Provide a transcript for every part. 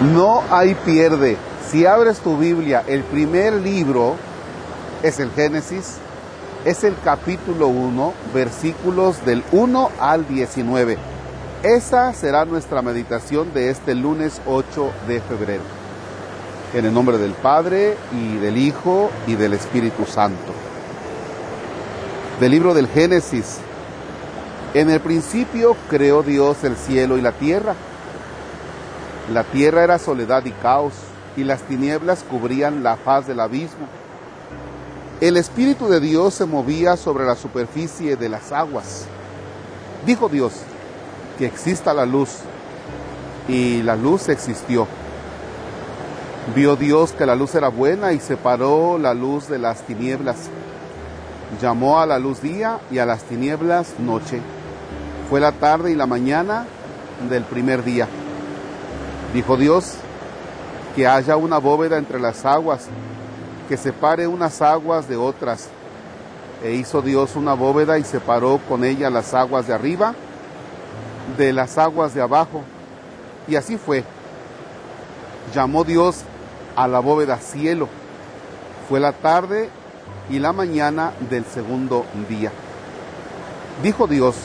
No hay pierde. Si abres tu Biblia, el primer libro es el Génesis, es el capítulo 1, versículos del 1 al 19. Esa será nuestra meditación de este lunes 8 de febrero. En el nombre del Padre y del Hijo y del Espíritu Santo. Del libro del Génesis. En el principio creó Dios el cielo y la tierra. La tierra era soledad y caos, y las tinieblas cubrían la faz del abismo. El Espíritu de Dios se movía sobre la superficie de las aguas. Dijo Dios, que exista la luz, y la luz existió. Vio Dios que la luz era buena y separó la luz de las tinieblas. Llamó a la luz día y a las tinieblas noche. Fue la tarde y la mañana del primer día. Dijo Dios, que haya una bóveda entre las aguas, que separe unas aguas de otras. E hizo Dios una bóveda y separó con ella las aguas de arriba de las aguas de abajo. Y así fue. Llamó Dios a la bóveda cielo. Fue la tarde y la mañana del segundo día. Dijo Dios,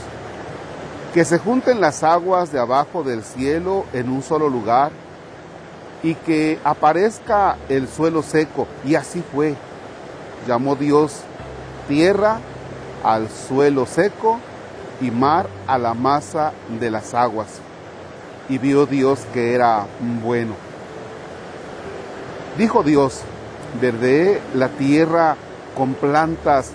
que se junten las aguas de abajo del cielo en un solo lugar y que aparezca el suelo seco. Y así fue. Llamó Dios tierra al suelo seco y mar a la masa de las aguas. Y vio Dios que era bueno. Dijo Dios, verde la tierra con plantas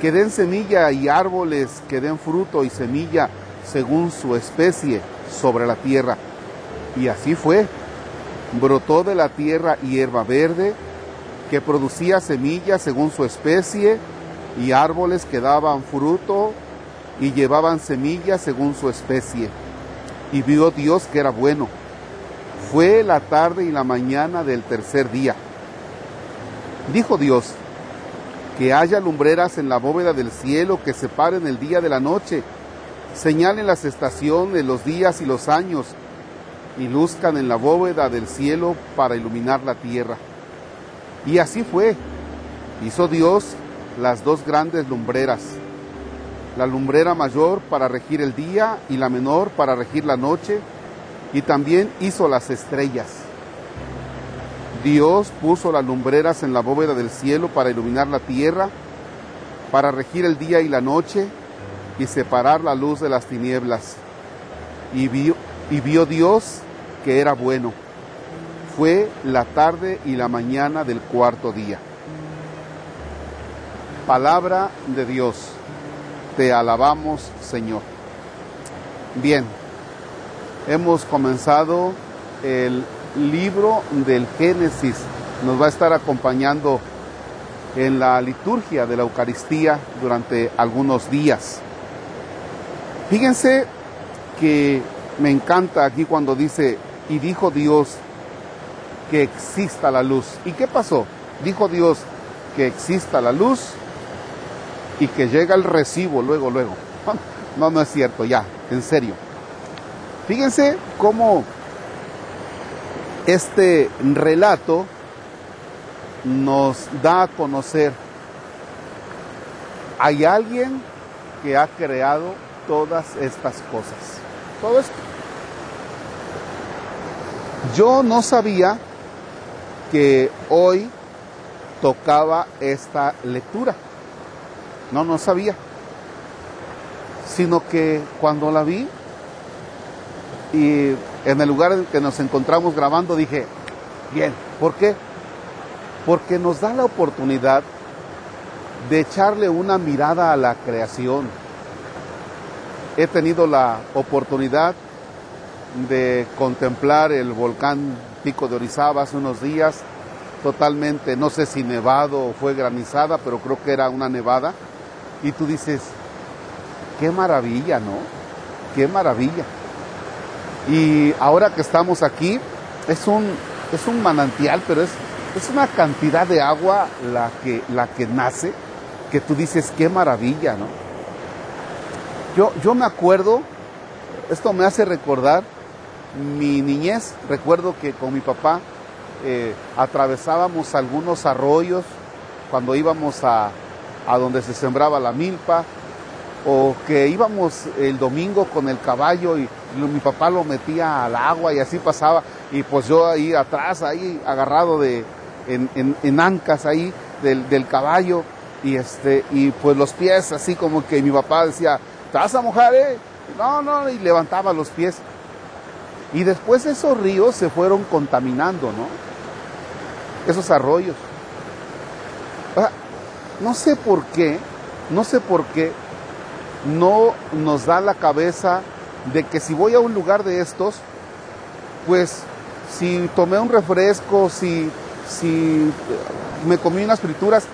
que den semilla y árboles que den fruto y semilla según su especie sobre la tierra. Y así fue. Brotó de la tierra hierba verde que producía semillas según su especie y árboles que daban fruto y llevaban semillas según su especie. Y vio Dios que era bueno. Fue la tarde y la mañana del tercer día. Dijo Dios, que haya lumbreras en la bóveda del cielo que separen el día de la noche señalen las estaciones, los días y los años, y luzcan en la bóveda del cielo para iluminar la tierra. Y así fue. Hizo Dios las dos grandes lumbreras, la lumbrera mayor para regir el día y la menor para regir la noche, y también hizo las estrellas. Dios puso las lumbreras en la bóveda del cielo para iluminar la tierra, para regir el día y la noche, y separar la luz de las tinieblas. Y vio, y vio Dios que era bueno. Fue la tarde y la mañana del cuarto día. Palabra de Dios. Te alabamos, Señor. Bien, hemos comenzado el libro del Génesis. Nos va a estar acompañando en la liturgia de la Eucaristía durante algunos días. Fíjense que me encanta aquí cuando dice, y dijo Dios que exista la luz. ¿Y qué pasó? Dijo Dios que exista la luz y que llega el recibo luego, luego. No, no es cierto, ya, en serio. Fíjense cómo este relato nos da a conocer, hay alguien que ha creado todas estas cosas. Todo esto. Yo no sabía que hoy tocaba esta lectura. No, no sabía. Sino que cuando la vi y en el lugar en que nos encontramos grabando dije, bien, ¿por qué? Porque nos da la oportunidad de echarle una mirada a la creación he tenido la oportunidad de contemplar el volcán Pico de Orizaba hace unos días, totalmente, no sé si nevado o fue granizada, pero creo que era una nevada. Y tú dices, qué maravilla, ¿no? Qué maravilla. Y ahora que estamos aquí, es un, es un manantial, pero es, es una cantidad de agua la que, la que nace, que tú dices, qué maravilla, ¿no? Yo, yo me acuerdo, esto me hace recordar mi niñez, recuerdo que con mi papá eh, atravesábamos algunos arroyos cuando íbamos a, a donde se sembraba la milpa, o que íbamos el domingo con el caballo y mi papá lo metía al agua y así pasaba, y pues yo ahí atrás, ahí agarrado de, en, en, ancas ahí del, del, caballo, y este, y pues los pies así como que mi papá decía, ¿te a mojar, eh? No, no, y levantaba los pies. Y después esos ríos se fueron contaminando, ¿no? Esos arroyos. no sé por qué, no sé por qué no nos da la cabeza de que si voy a un lugar de estos, pues si tomé un refresco, si, si me comí unas frituras,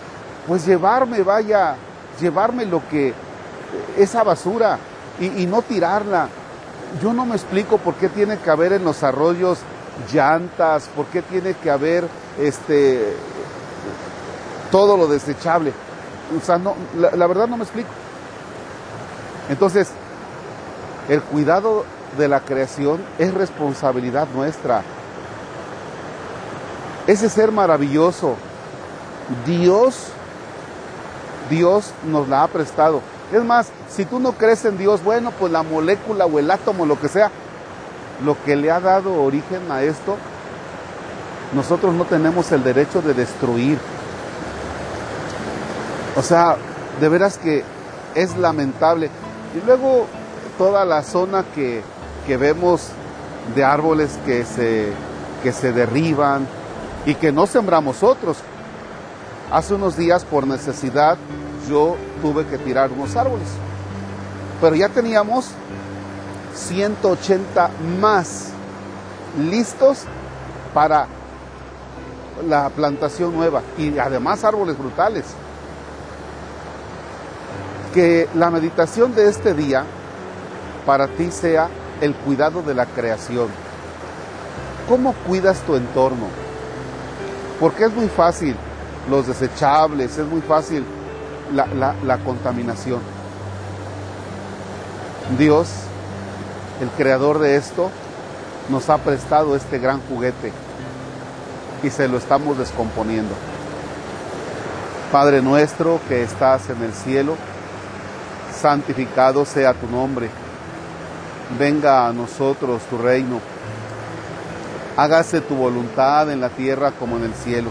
pues llevarme, vaya, llevarme lo que, esa basura y, no tirarla yo no me explico por qué tiene que haber en los arroyos llantas, por qué tiene que haber este todo lo desechable. O sea, no, la verdad no me explico. Entonces, el cuidado de la creación es responsabilidad nuestra. Ese ser maravilloso, Dios, Dios nos la ha prestado. Es más, si tú no crees en Dios, bueno, pues la molécula o el átomo, lo que sea, lo que le ha dado origen a esto, nosotros no tenemos el derecho de destruir. O sea, de veras que es lamentable. Y luego toda la zona que, que vemos de árboles que se, que se derriban y que no sembramos otros. Hace unos días por necesidad yo tuve que tirar unos árboles. Pero ya teníamos 180 más listos para la plantación nueva y además árboles brutales. Que la meditación de este día para ti sea el cuidado de la creación. ¿Cómo cuidas tu entorno? Porque es muy fácil los desechables, es muy fácil la, contaminación. Dios, el creador de esto, nos ha prestado este gran juguete y se lo estamos descomponiendo. Padre nuestro que estás en el cielo, santificado sea tu nombre. Venga a nosotros tu reino. Hágase tu voluntad en la tierra como en el cielo.